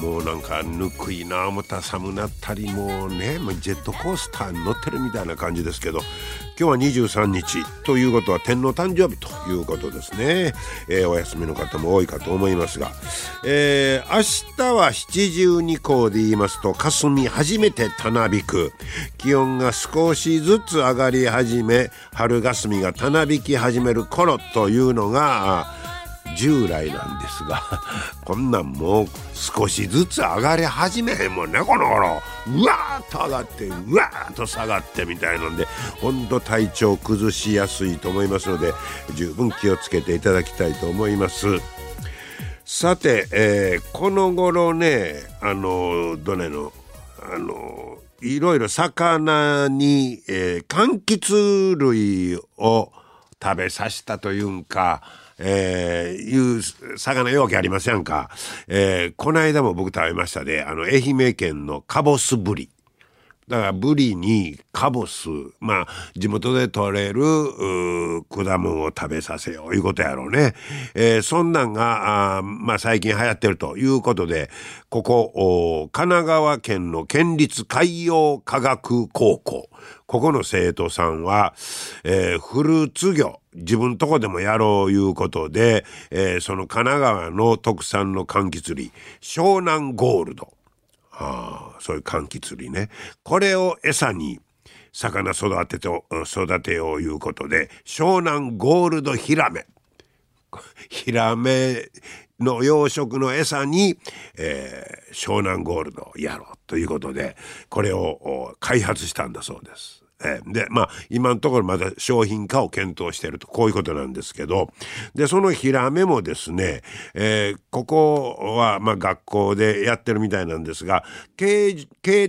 もうなんかぬくいな思った寒なったりもうねもうジェットコースターに乗ってるみたいな感じですけど今日は23日ということは天皇誕生日ということですね、えー、お休みの方も多いかと思いますが、えー、明日は七十二候で言いますと霞初めてたなびく。気温が少しずつ上がり始め春霞がたなびき始める頃というのが従来なんですが こんなんもう少しずつ上がり始めへんもんねこの頃。うわーっと上がってうわーっと下がってみたいなんでほんと体調崩しやすいと思いますので十分気をつけていただきたいと思います。さて、えー、この頃ねあのどれのあのいろいろ魚に、えー、柑橘類を食べさせたというんかえー、いう魚容器ありませんか。えー、この間も僕食べましたで、あの、愛媛県のカボスブリ。だからブリにカボス、まあ地元で採れる果物を食べさせよういうことやろうね。えー、そんなんがあまあ最近流行ってるということで、ここ神奈川県の県立海洋科学高校、ここの生徒さんは、えー、フルーツ業、自分とこでもやろういうことで、えー、その神奈川の特産の柑橘類、湘南ゴールド。あそういう柑橘類ね。これを餌に魚育てと、育てよういうことで、湘南ゴールドヒラメ。ヒラメの養殖の餌に、えー、湘南ゴールドをやろうということで、これを開発したんだそうです。えー、で、まあ、今のところまだ商品化を検討していると、こういうことなんですけど、で、そのヒラメもですね、えー、ここは、まあ、学校でやってるみたいなんですが、携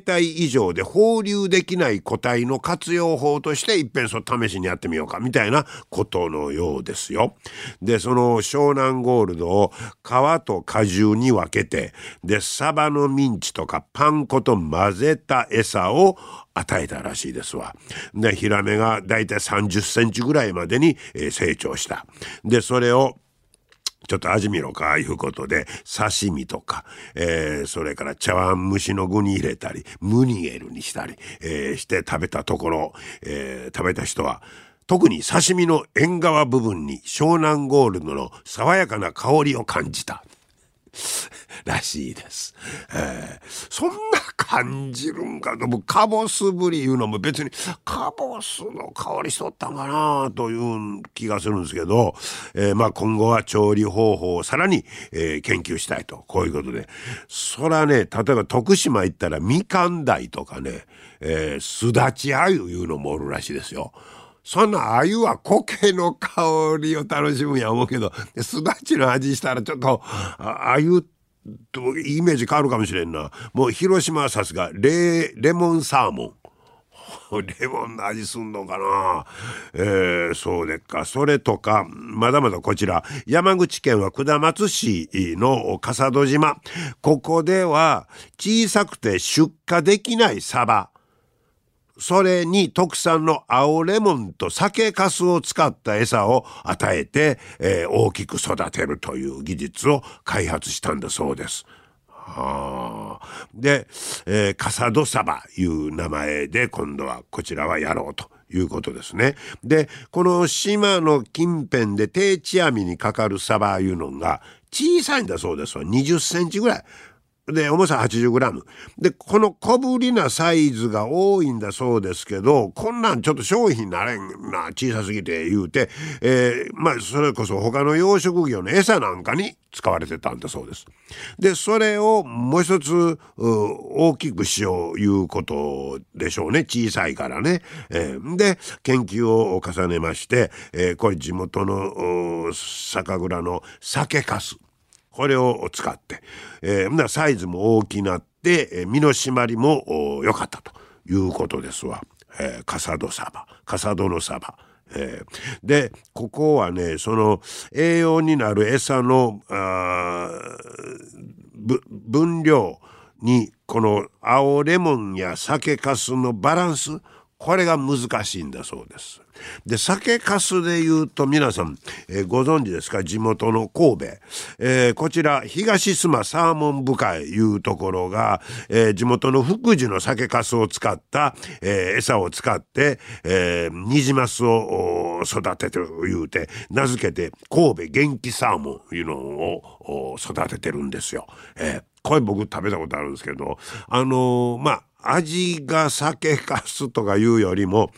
帯以上で放流できない個体の活用法として、いっぺんそ試しにやってみようか、みたいなことのようですよ。で、その湘南ゴールドを皮と果汁に分けて、で、サバのミンチとかパン粉と混ぜた餌を与えたらしいですわ。で、ヒラメがだいたい30センチぐらいまでに、え成長した。で、それをちょっと味見ろか、いうことで、刺身とか、えー、それから茶碗蒸しの具に入れたり、ムニエルにしたり、えー、して食べたところ、えー、食べた人は、特に刺身の縁側部分に湘南ゴールドの爽やかな香りを感じた。らしいです。えー、そんな感じるんかと、カボスブリいうのも別にカボスの香りしとったんかなという気がするんですけど、えー、まあ今後は調理方法をさらに、えー、研究したいと、こういうことで。そらね、例えば徳島行ったらみかん鯛とかね、えー、すだちあゆいうのもおるらしいですよ。そんな鮎は苔の香りを楽しむんや思うけど、すだちの味したらちょっと、鮎とイメージ変わるかもしれんな。もう広島はさすがレレモンサーモン。レモンの味すんのかな？えー、そうでっか。それとか、まだまだこちら、山口県は下松市の笠戸島。ここでは小さくて出荷できないサバ。それに特産の青レモンと酒粕を使った餌を与えて、えー、大きく育てるという技術を開発したんだそうです。はあ、で、えー、カサドサバいう名前で今度はこちらはやろうということですね。で、この島の近辺で定置網にかかるサバいうのが小さいんだそうですわ。20センチぐらい。で、重さ 80g。で、この小ぶりなサイズが多いんだそうですけど、こんなんちょっと商品なれんな、小さすぎて言うて、えー、まあ、それこそ他の養殖業の餌なんかに使われてたんだそうです。で、それをもう一つ、大きくしよういうことでしょうね。小さいからね。えー、で、研究を重ねまして、えー、これ地元の酒蔵の酒粕。これを使って、えー、サイズも大きなってで身の締まりも良かったということですわ。えー、カサドサバカサドのサバ。えー、でここはねその栄養になる餌の分量にこの青レモンや酒粕のバランスこれが難しいんだそうです。で酒粕で言うと皆さん、えー、ご存知ですか？地元の神戸、えー、こちら東須磨サーモン部会いうところが、えー、地元の福寿の酒粕を使った、え餌を使って、え、ニジマスを育ててる言うて名付けて神戸元気サーモンいうのを育ててるんですよ。えこれ僕食べたことあるんですけどあのまあ味が酒かすとかいうよりも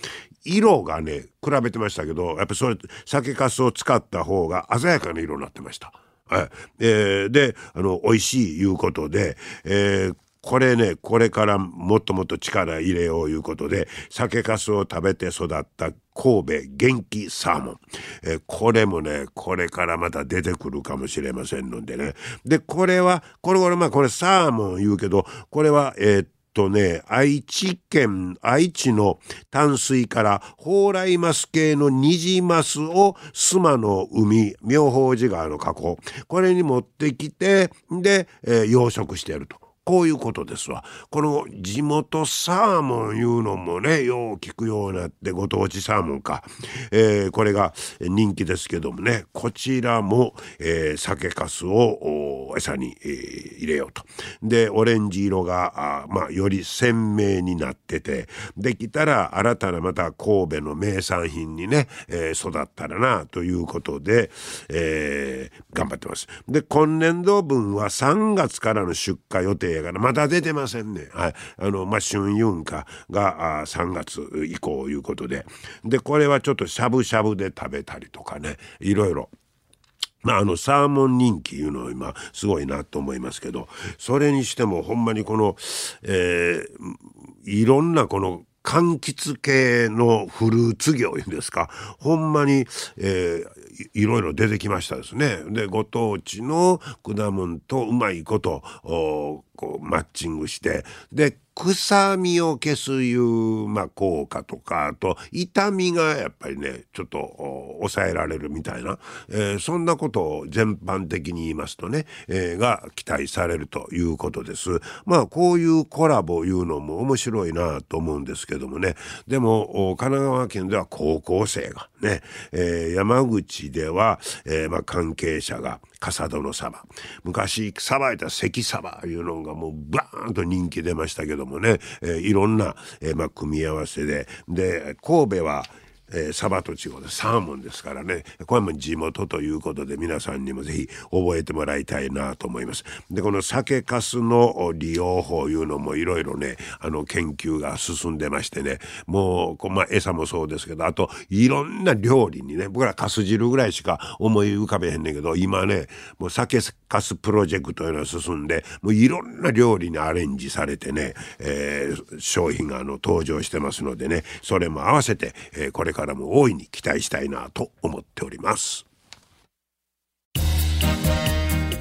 色がね比べてましたけどやっぱそれ酒かすを使った方が鮮やかな色になってました。はい。えー、であの美味しいいうことで、えー、これねこれからもっともっと力入れよういうことで酒かすを食べて育った神戸元気サーモン、えー、これもねこれからまた出てくるかもしれませんのでね。でこれはこれこれまあこれサーモン言うけどこれはえー、っととね、愛知県、愛知の淡水から蓬莱マス系のニジマスを須磨の海、妙法寺川の河口、これに持ってきて、で、えー、養殖してやると。こういうことですわ。この地元サーモンいうのもね、よう聞くようになってご当地サーモンか。えー、これが人気ですけどもね、こちらも、えー、酒粕を餌に、えー、入れようと。で、オレンジ色が、あまあ、より鮮明になってて、できたら新たなまた神戸の名産品にね、えー、育ったらな、ということで、えー、頑張ってます。で、今年度分は3月からの出荷予定やからまだ出てませんね。はい。あの、まあ、春運花があ3月以降いうことで。で、これはちょっとしゃぶしゃぶで食べたりとかね、いろいろ。まあ、あのサーモン人気いうのは今すごいなと思いますけどそれにしてもほんまにこの、えー、いろんなこの柑橘系のフルーツ業いうんですかほんまに、えー、いろいろ出てきましたですね。でご当地の果物とうまいことこうマッチングしてで臭みを消すいう、まあ、効果とかあと痛みがやっぱりねちょっと抑えられるみたいな、えー、そんなことを全般的に言いますとね、えー、が期待されるということです。まあこういうコラボいうのも面白いなと思うんですけどもねでも神奈川県では高校生がね、えー、山口では、えまあ、関係者が笠戸のサバ昔さばいた関サバいうのがもうバーンと人気出ましたけどもね、えー、いろんな、えーまあ、組み合わせで。で神戸はえー、サバと違うでサーモンですからねこれも地元ということで皆さんにもぜひ覚えてもらいたいなと思います。でこの酒粕の利用法いうのもいろいろねあの研究が進んでましてねもうこまあ、餌もそうですけどあといろんな料理にね僕らかす汁ぐらいしか思い浮かべへんねんけど今ねもう酒粕プロジェクトいうのが進んでもういろんな料理にアレンジされてね、えー、商品があの登場してますのでねそれも合わせて、えー、これからからも大いに期待したいなと思っております。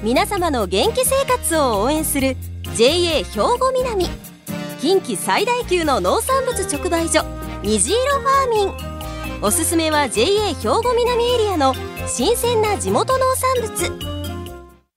皆様の元気生活を応援する JA 兵庫南。近畿最大級の農産物直売所虹色ファーミン。おすすめは JA 兵庫南エリアの新鮮な地元農産物。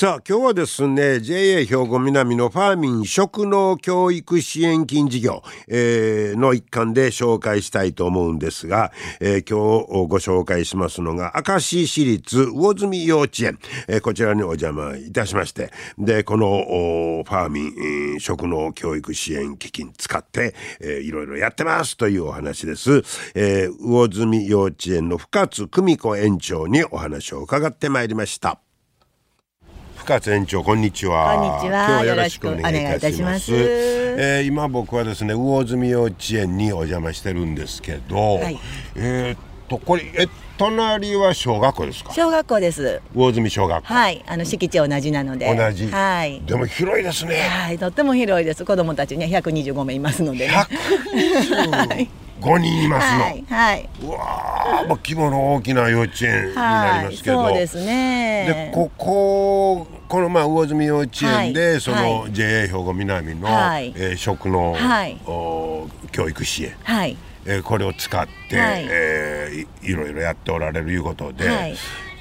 さあ今日はですね JA 兵庫南のファーミン食農教育支援金事業、えー、の一環で紹介したいと思うんですが、えー、今日ご紹介しますのが明石市立魚住幼稚園、えー、こちらにお邪魔いたしましてでこのファーミン、えー、食農教育支援基金使って、えー、いろいろやってますというお話です、えー、魚住幼稚園の深津久美子園長にお話を伺ってまいりました。深津園長こんにちは。こんにちは。今日はよろしくお願いいたします。よろしくお願いいたします。えー今僕はですね魚住幼稚園にお邪魔してるんですけど、はい。えーっとこれえ隣は小学校ですか？小学校です。魚住小学校、はい。あの敷地同じなので。同じ。はい。でも広いですね。はい。とっても広いです。子供たちね125名いますのでね。125 人いますの、はいはい。うわーまあ規模の大きな幼稚園になりますけど、はい、そうですね。でこここのまあ魚住幼稚園で、はいその、は JA 兵庫南の、はい。えー食の、はい。お教育支援、はい。えーこれを使って、はい。えーいいろいろやっておられるいうことで、はい。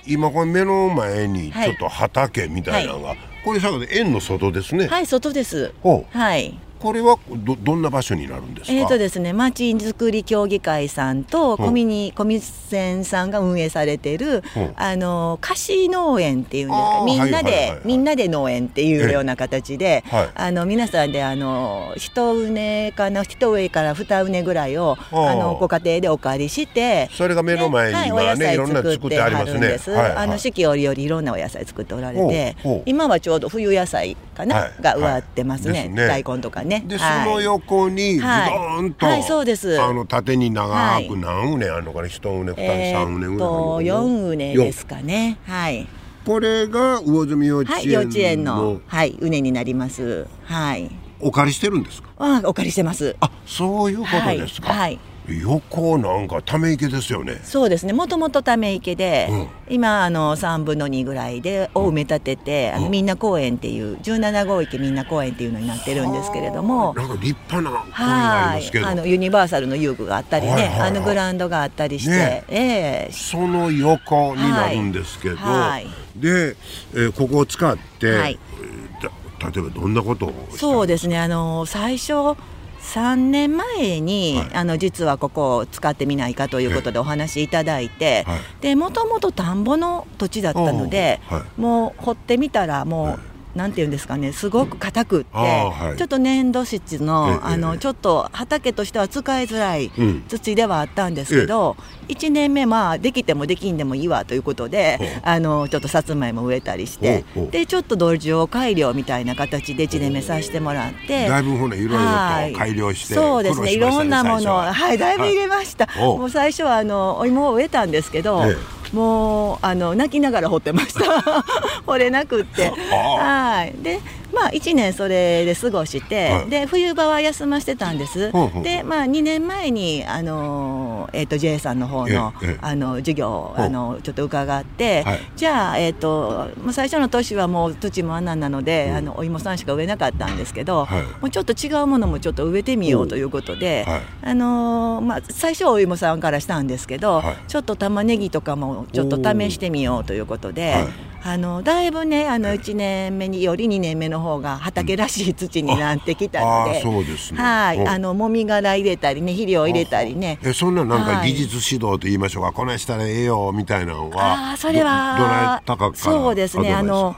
今これ目の前にはい。ちょっと畑みたいなのが、これさ園の外ですね、はい外です。ほう。はいこれはどどんな場所になるんですか？えーとですね、まちづくり協議会さんとう。んコミニ、コミセンさんが運営されてる、う。んあの貸し農園っていうんですか？みんなで、はいはいはいはい。みんなで農園っていうような形で、えはい。あの皆さんであの一畝かな一上から二畝ぐらいをあのご家庭でお借りしてそれが目の前にはい、お今野菜作ってありますね。るんです。はいはい。あの四季折々いろんなお野菜作っておられて今はちょうど冬野菜かな、はい。が植わってますね,、ね。大根とかね。で、はい。その横にズドンと、はいそうです。あの縦に長はい。く何畝あるのかな一畝二畝え三畝ぐらいあるのかなーっと四畝ですかね。はい。これが魚住幼稚はい、幼稚園園ののはい畝になります。はい。お借りしてるんですか？あ、お借りしてます。あそういうことですか、はい。はい横なんかため池ですよね。そうですね。もともとため池で、うん。今あの三分の二ぐらいでを埋め立てて、あのみんな公園っていう十七号池みんな公園っていうのになってるんですけれども。なんか立派なはいりますけど。あのユニバーサルの遊具があったりね、はいはいはい。あのグラウンドがあったりして、ね。ええ。その横になるんですけど、はい。で、えーここを使って、はい。例えばどんなことをそうですね。あの最初3年前に、はい。あの実はここを使ってみないかということでお話しいただいて、はい。でもともと田んぼの土地だったので、はもう掘ってみたらもう、はいなんていうんですかねすごく硬くって、はい。ちょっと粘土質の,、ええあのちょっと畑としては使いづらいうん。土ではあったんですけど、1年目まあできてもできんでもいいわということであのちょっとさつまいも植えたりしてでちょっと土壌改良みたいな形で1年目させてもらって。だいぶほねいろいろとはい。改良して、そうですねいろんなものは。はいだいぶ入れました、おもう最初はあのお芋を植えたんですけど、えもうあの泣きながら掘ってました。掘れなくって。あ。はい。でまあ1年それで過ごして、はい。で冬場は休ませてたんです、ほうほうでまあ2年前にあの、えー、と JA さんの方の,、ええええ。あの授業あのちょっと伺って、はい。じゃあ、えー、ともう最初の年はもう土もあんなんなので、うん。あのお芋さんしか植えなかったんですけど、はい。もうちょっと違うものもちょっと植えてみようということで、はい。あのーまあ、最初はお芋さんからしたんですけど、はい。ちょっと玉ねぎとかもちょっと試してみようということで、はいあのだいぶねあの1年目により2年目の方が畑らしい土になってきたので、そうですね。はい、おあのもみ殻入れたりね肥料入れたりね。えそんななんかはい技術指導と言いましょうか、こないしたらええよみたいなのはああそれはどどなたかからそうですね。あの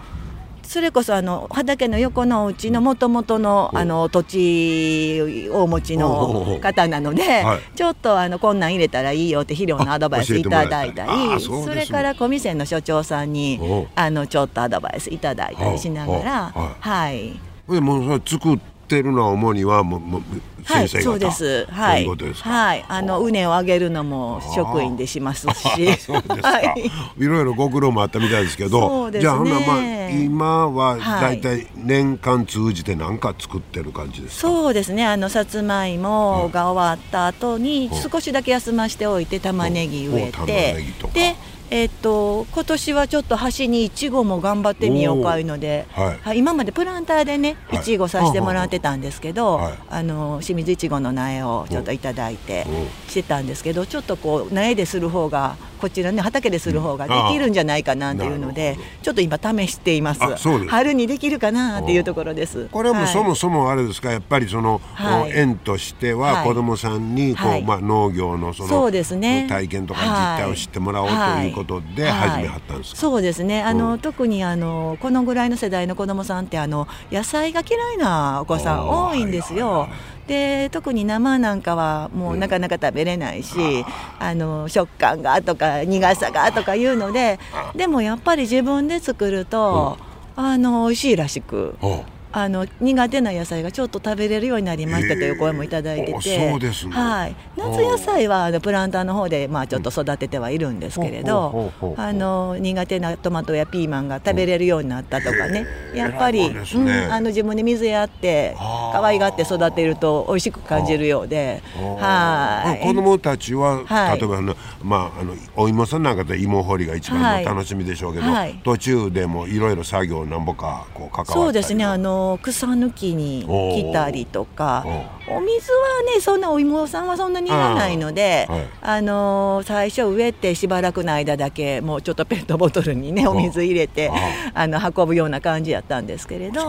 それこそあの畑の横のうちのもともとのあの土地をお持ちの方なので、はい。ちょっとあのこんなん入れたらいいよって肥料のアドバイスいただいたりそれから小店の所長さんにあのちょっとアドバイスいただいたりしながらはい。でも作ってるのは主にはもうもうはい、先生方、そうです。はそういい、うことですか？はい、あの畝を上げるのも職員でしますし、そうですか、はい。い、ろいろご苦労もあったみたいですけどね。じゃあほんならまあ今ははい。だいたい年間通じて何か作ってる感じですか、そうですね。あのさつまいもが終わった後にう。ん少しだけ休ましておいて玉ねぎ植えお玉てねぎとか。でえっと今年はちょっと端にいちごも頑張ってみようかいうので、はい。今までプランターでねはい。いちごさせてもらってたんですけど、はいあ。の清水いちごの苗をちょっといただいてうんしてたんですけどちょっとこう苗でする方がこちらね畑でする方ができるんじゃないかなっていうのなでちょっと今試しています。春にできるかなっていうところです。これはもそもそもあれですかやっぱりその、はい。園としてははい。子どもさんにこう、はい。まあ、農業のそのそうですね。体験とか実態を知ってもらおうということではい。始めはったんですか、そうですね。あの、うん特にあのこのぐらいの世代の子どもさんってあの野菜が嫌いなお子さん多いんですよ。で特に生なんかはもうなかなか食べれないし、あの食感がとか苦さがとかいうのででもやっぱり自分で作ると、あの美味しいらしくおうあの苦手な野菜がちょっと食べれるようになりましたという声もいただいてへて、えそうです。ねはい、夏野菜はあのプランターの方でまあちょっと育ててはいるんですけれど、ほうほうほうほう。あの苦手なトマトやピーマンが食べれるようになったとかね、へえやっぱり、偉いもんですうん、ねあの自分で水やって可愛がって育てると美味しく感じるようで、はい。子供たちは、はい。例えばあの、まあ、あのお芋さんなんかで芋掘りが一番の楽しみでしょうけど、はい。途中でもいろいろ作業なんぼかこう関わったりそうですね。あの草抜きに来たりとかおお水はねそんなお芋さんはそんなにいらないのであーはい。あの最初植えてしばらくの間だけもうちょっとペットボトルにねお水入れてあの運ぶような感じやったんですけれど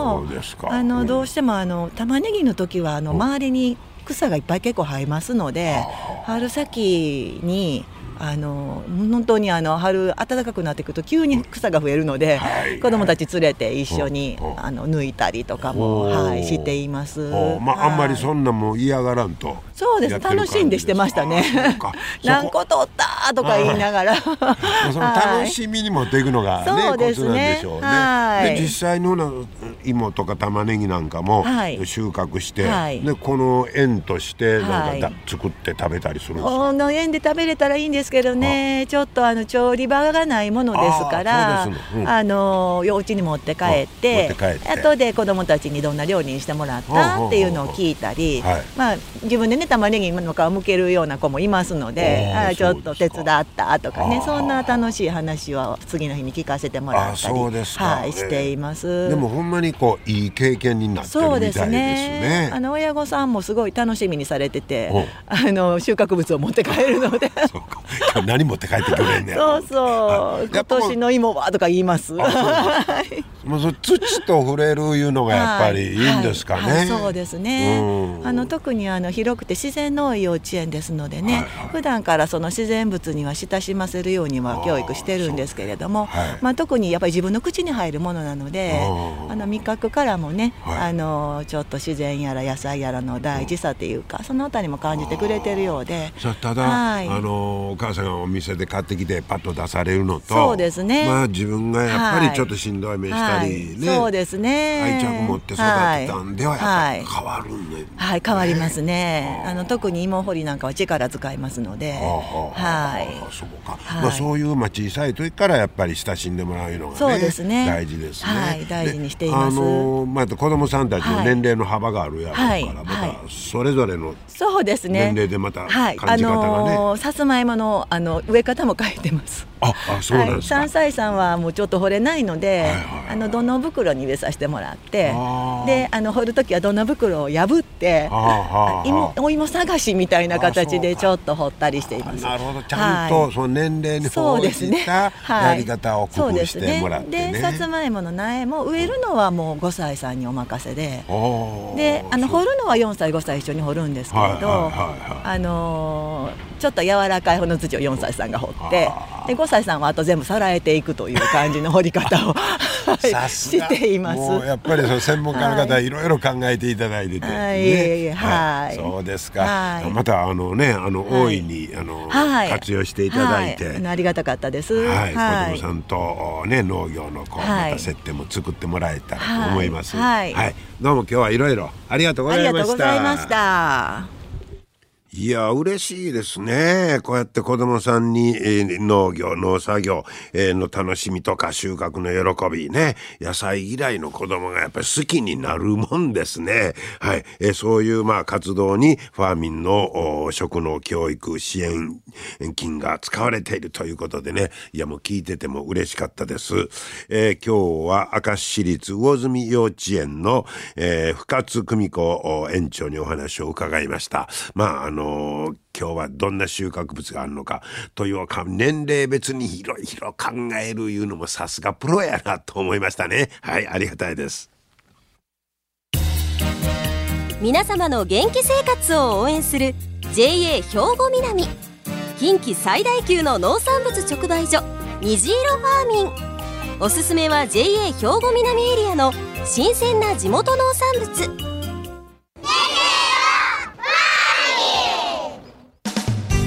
あうん。のどうしてもあの玉ねぎの時はあの周りに草がいっぱい結構生えますので春先にあの本当にあの春暖かくなってくると急に草が増えるので、はい。子供たち連れて一緒に、あの抜いたりとかも、はい、しています。おまあ、あんまりはいそんなもん嫌がらんとそうです。楽しんでしてましたね。何個取ったとか言いながら。その楽しみに持っていくのがね、そうですね。でね。はい。で実際のな芋とか玉ねぎなんかもはい。収穫して、はい。でこの園としてなんかだ、はい。作って食べたりするんですか？この園で食べれたらいいんですけどねちょっとあの調理場がないものですからあすねうん。のお家に持って帰ってあ持って帰って。後で子供たちにどんな料理にしてもらったっていうのを聞いたり、はい。まあ、自分でね玉ねぎの皮むけるような子もいますのであーあーちょっと手伝ったとかねあ。ーそんな楽しい話を次の日に聞かせてもらったりはい、しています。でもほんまにこういい経験になってるそうですみたいですね。ね。あの親御さんもすごい楽しみにされてておあの収穫物を持って帰るので何持って帰ってくれんねそうそう。今年の芋はとか言います。もうそ土と触れるいうのがやっぱりいいんですかね。はい。はい。そうですね。うん。あの特にあの広くて自然の多い幼稚園ですのでね、はいはい。普段からその自然物には親しませるようには教育してるんですけれども、はい。まあ、特にやっぱり自分の口に入るものなのであの味覚からもね、はい。あのちょっと自然やら野菜やらの大事さっていうかそのあたりも感じてくれてるようで。ただ、はい。あのお母さんがお店で買ってきてパッと出されるのとそうですね。まあ自分がやっぱりはい。ちょっとしんどい目したりね、はい。そうですね。愛着持って育てたんではやっぱ変わるんで、はい、変わりますね。あの特に芋掘りなんかは力使いますので、は。そうか、はい。まあ、そういう、まあ、小さい時からやっぱり親しんでもらうのがねそうですね。大事ですね、はい大事にしていでます。あのまあ、子供さんたちのはい。年齢の幅があるやろうから、はい。まはい。たそれぞれのそうですね。年齢でまたはい、感じ方がね、あのーさつまいものあの植え方も変えてます。ああそうなんですか、はい、3歳さんはもうちょっと掘れないので、あの土の袋に植えさせてもらってであの掘る時は土の袋を破って芋お芋探しみたいな形でちょっと掘ったりしています。なるほど。ちゃんとその年齢に応じたはい。やり方を工夫してもらってね。でさつまいもの苗も植えるのはもう5歳さんにお任せで。であの掘るのは4歳5歳一緒に掘るんですけれど、あのーちょっと柔らかい方の土を4歳さんが掘ってで5歳さんはあと全部さらえていくという感じの掘り方を しています。もうやっぱりその専門家の方はい。いろいろ考えていただいてて、はい。はい。そうですか、はい。またあのねあの、はい。大いにあの、はい。活用していただいて、はい。ありがたかったです。はい、子供さんとね農業のこう、はい。また接点も作ってもらえたらと思います。はい。どうも今日はいろいろありがとうごありがとうざいました。い。や嬉しいですね。こうやって子供さんに、えー農業農作業、えーの楽しみとか収穫の喜びね。野菜嫌いの子供がやっぱり好きになるもんですね。はい、えーそういうまあ活動にファーミンの食農教育支援金が使われているということでね。いやもう聞いてても嬉しかったです、え今日は明石市立魚住幼稚園の、え深津久美子園長にお話を伺いました。まああの今日はどんな収穫物があるのかというか年齢別にいろいろ考えるいうのもさすがプロやなと思いましたね。はいありがたいです。皆様の元気生活を応援する JA 兵庫南。近畿最大級の農産物直売所虹色ファーミン。おすすめは JA 兵庫南エリアの新鮮な地元農産物。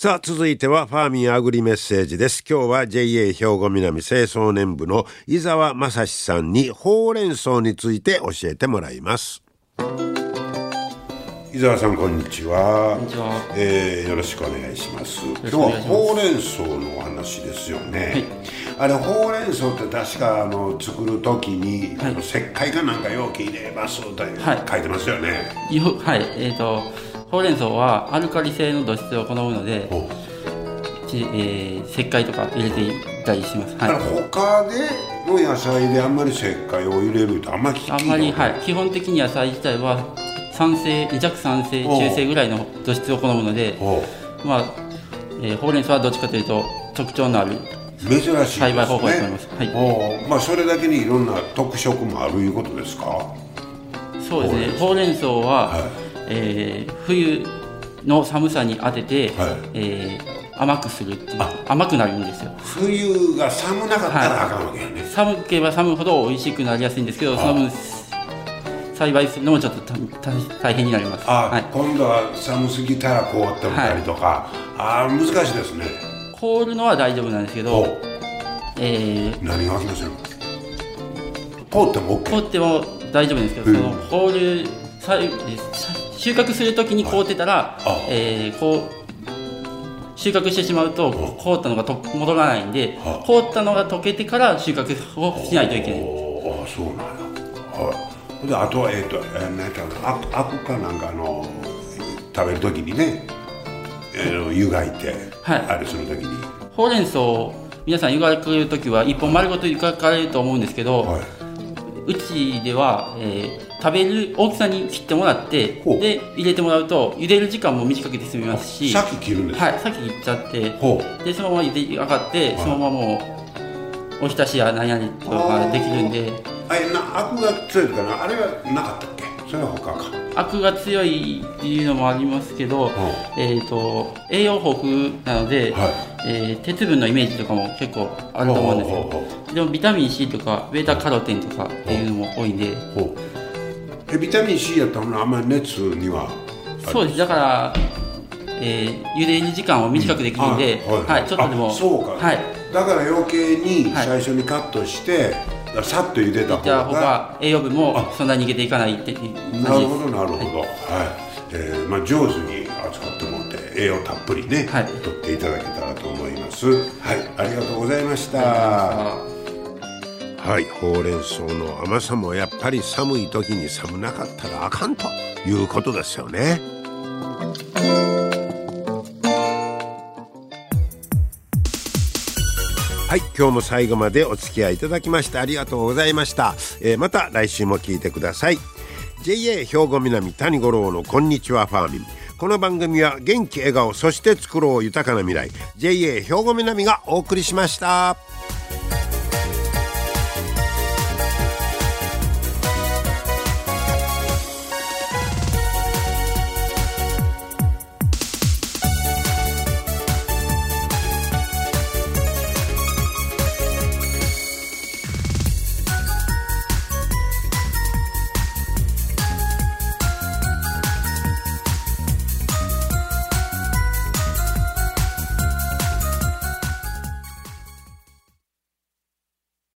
さあ続いてはファーミンアグリメッセージです。今日は JA 兵庫南清掃年部の伊沢正史さんにほうれん草について教えてもらいます。伊沢さんこんにちは。こんにちは。えーよろしくお願いします。今日はほうれん草のお話ですよね、あれほうれん草って確かあの作る時に、はい。あの石灰かなんか容器入れますと書い。はいてますよね、よはい。えー、とほう。れん草はアルカリ性の土質を好むので、ちえー石灰とか入れていたりします、だから他の野菜であんまり石灰を入れるとあんまり、あんまり、はい、基本的に野菜自体は酸性弱酸性中性ぐらいの土質を好むので、まあえーほう。れん草はどっちかという。と特徴のある珍しいね栽培方法だと思いますはいまあそれだけにいろんな特色もあるいう。ことですかそう。ですねほう。れん草は、はいえー冬の寒さに当てて、はい。えー甘くするっていうあ。甘くなるんですよ。冬が寒なかったらあかんわけやね、寒ければ寒いほど美味しくなりやすいんですけどその分栽培するのもちょっと大変になります。あ、はい、今度は寒すぎたら凍ってみたりとか、ああ難しいですね。凍るのは大丈夫なんですけおど、えー何が起きますよ凍っても OK 凍っても大丈夫ですけど、うん。その凍るさえーさ収穫するときに凍ってたら、あえーこう収穫してしまうと凍ったのがと戻らないんであ凍ったのが溶けてから収穫をしないといけない。おーあそうなんや。はい。であとはえっ、ー、何やったかアクかなんかあの食べるときにね、えー、湯がいて、はい。あれするときに。ほうれん草を皆さん湯がくるときは一本丸ごと湯がかれると思うんですけど、はい。うちでは、えー食べる大きさに切ってもらってで入れてもらうと茹でる時間も短くて済みますしさっき切るんですかはい、さっき切っちゃってでそのまま茹で上がって、い。そのままもうおひたしや何々とかできるんで。あれなアクが強いかなあれはなかったっけ？それは他か。アクが強いっていうのもありますけど、えー、と栄養豊富なので、はえー鉄分のイメージとかも結構あると思うんですよ。でもビタミン C とかベータカロテンとかっていうのも多いんでえビタミン C やったらあんまり熱には。そうです。だから、えー茹でる時間を短くできるんで、あはいちょっとでもあそうか、はい。だから余計にはい。最初にカットして、さっと茹でた方が。他栄養分もそんなに逃げていかないっていうなるほどなるほど。はい、えーまあ、上手に扱ってもらって栄養たっぷりね、はい。取っていただけたらと思います。はい。ありがとうございました。あはいほうれん草の甘さもやっぱり寒い時に寒なかったらあかんということですよね。はい今日も最後までお付き合いいただきましてありがとうございました、えーまた来週も聞いてください。JA 兵庫南谷五郎のこんにちはファーミン。この番組は元気笑顔そして作ろう豊かな未来。JA 兵庫南がお送りしました。